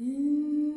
Mm.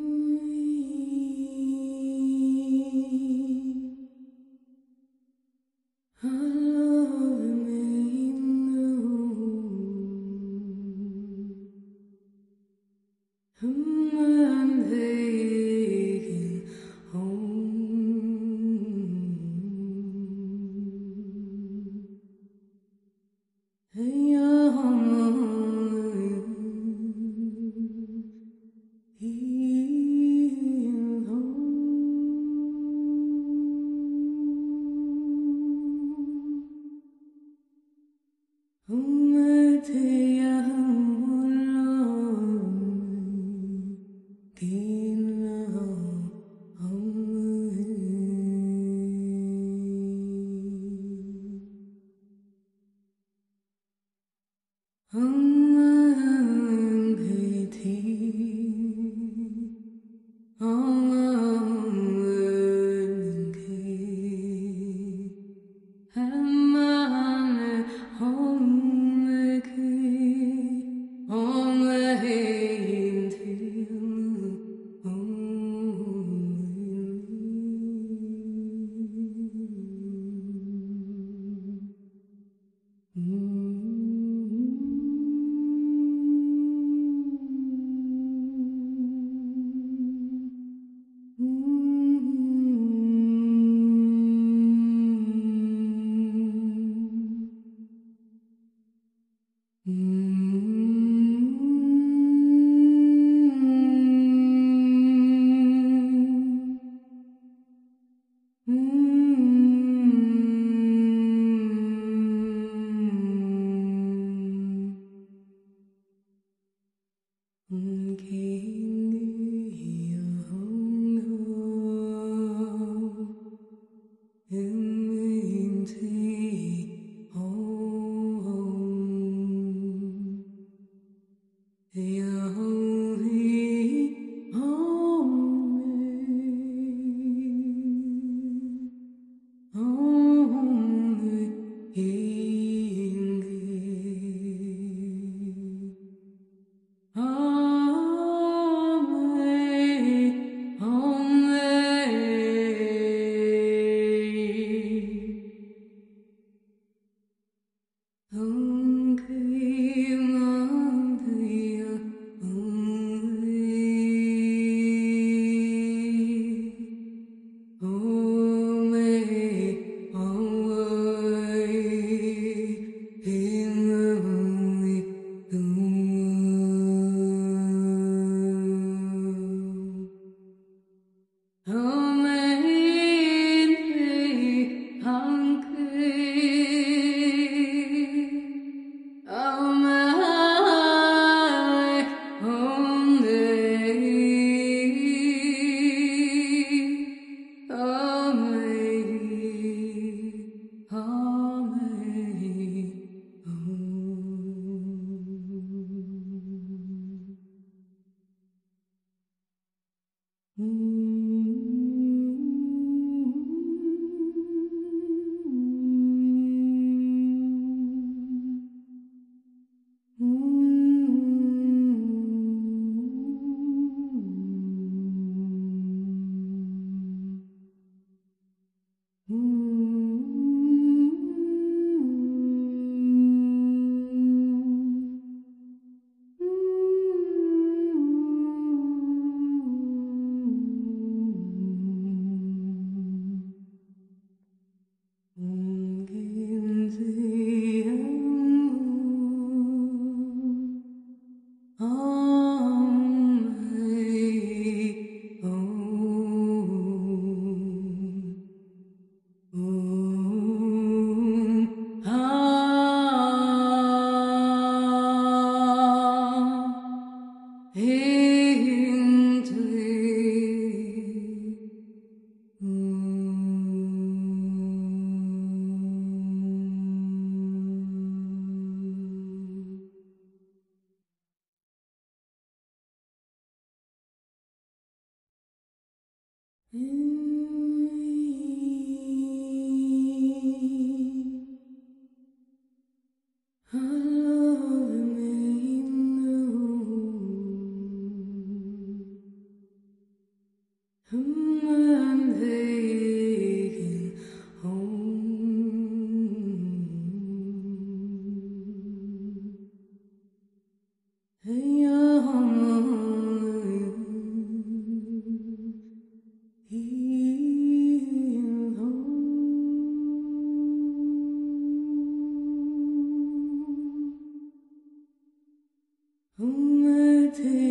te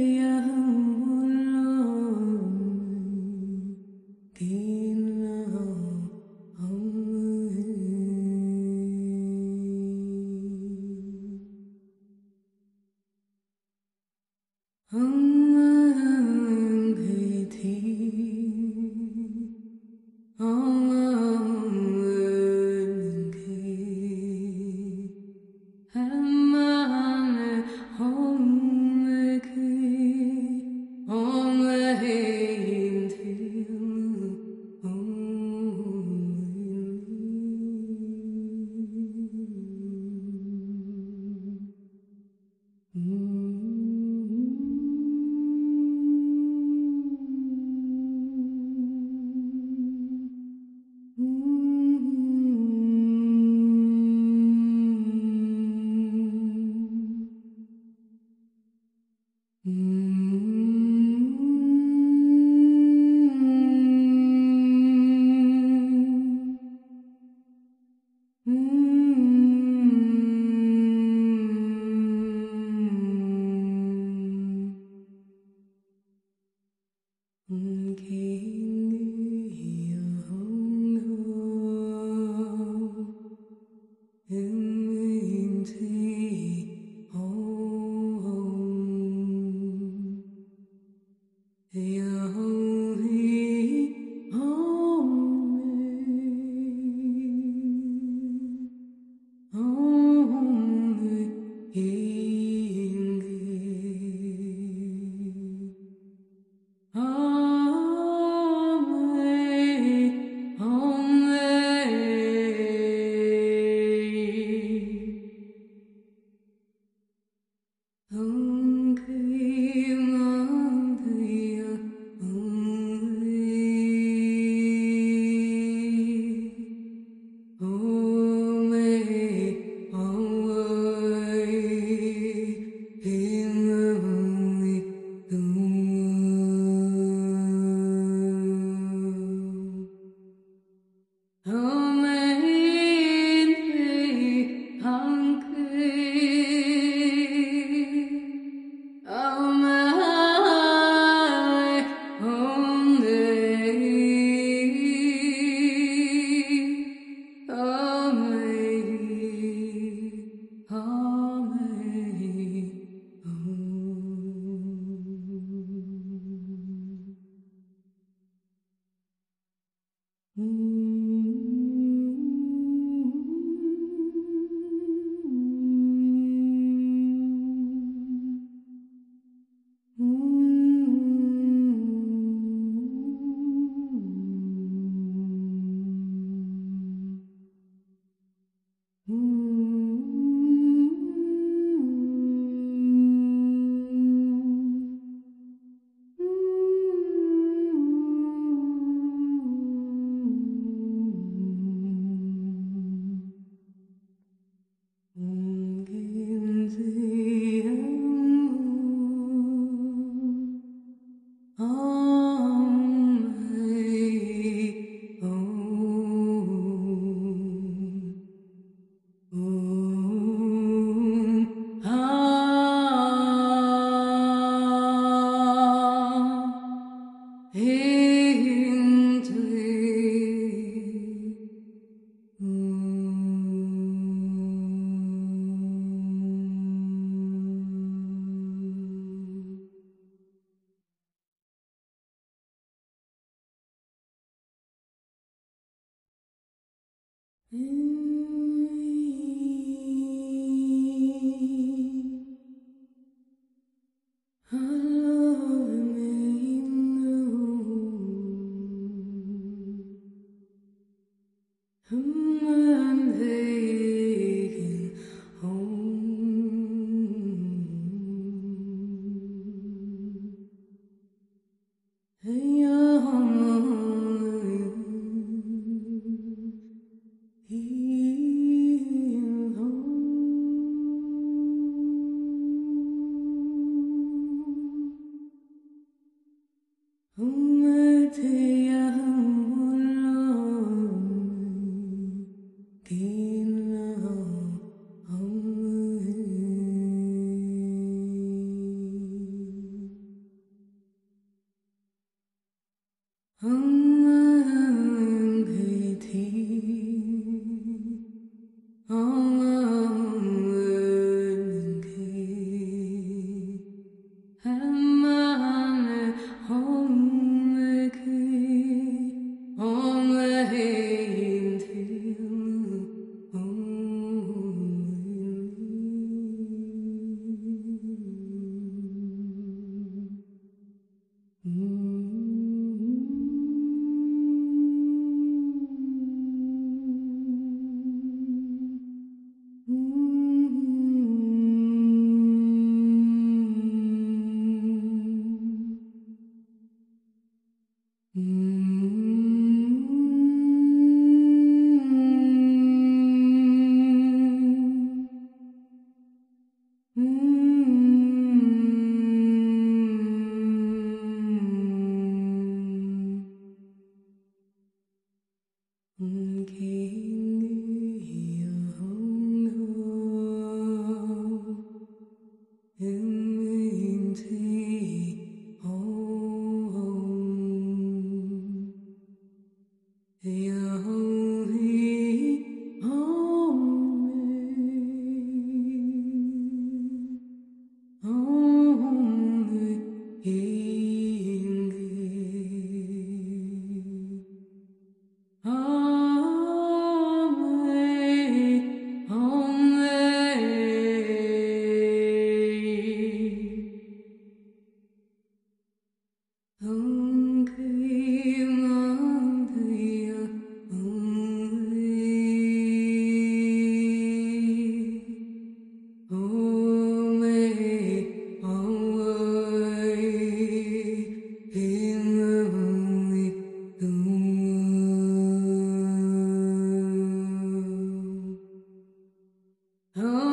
Ooh.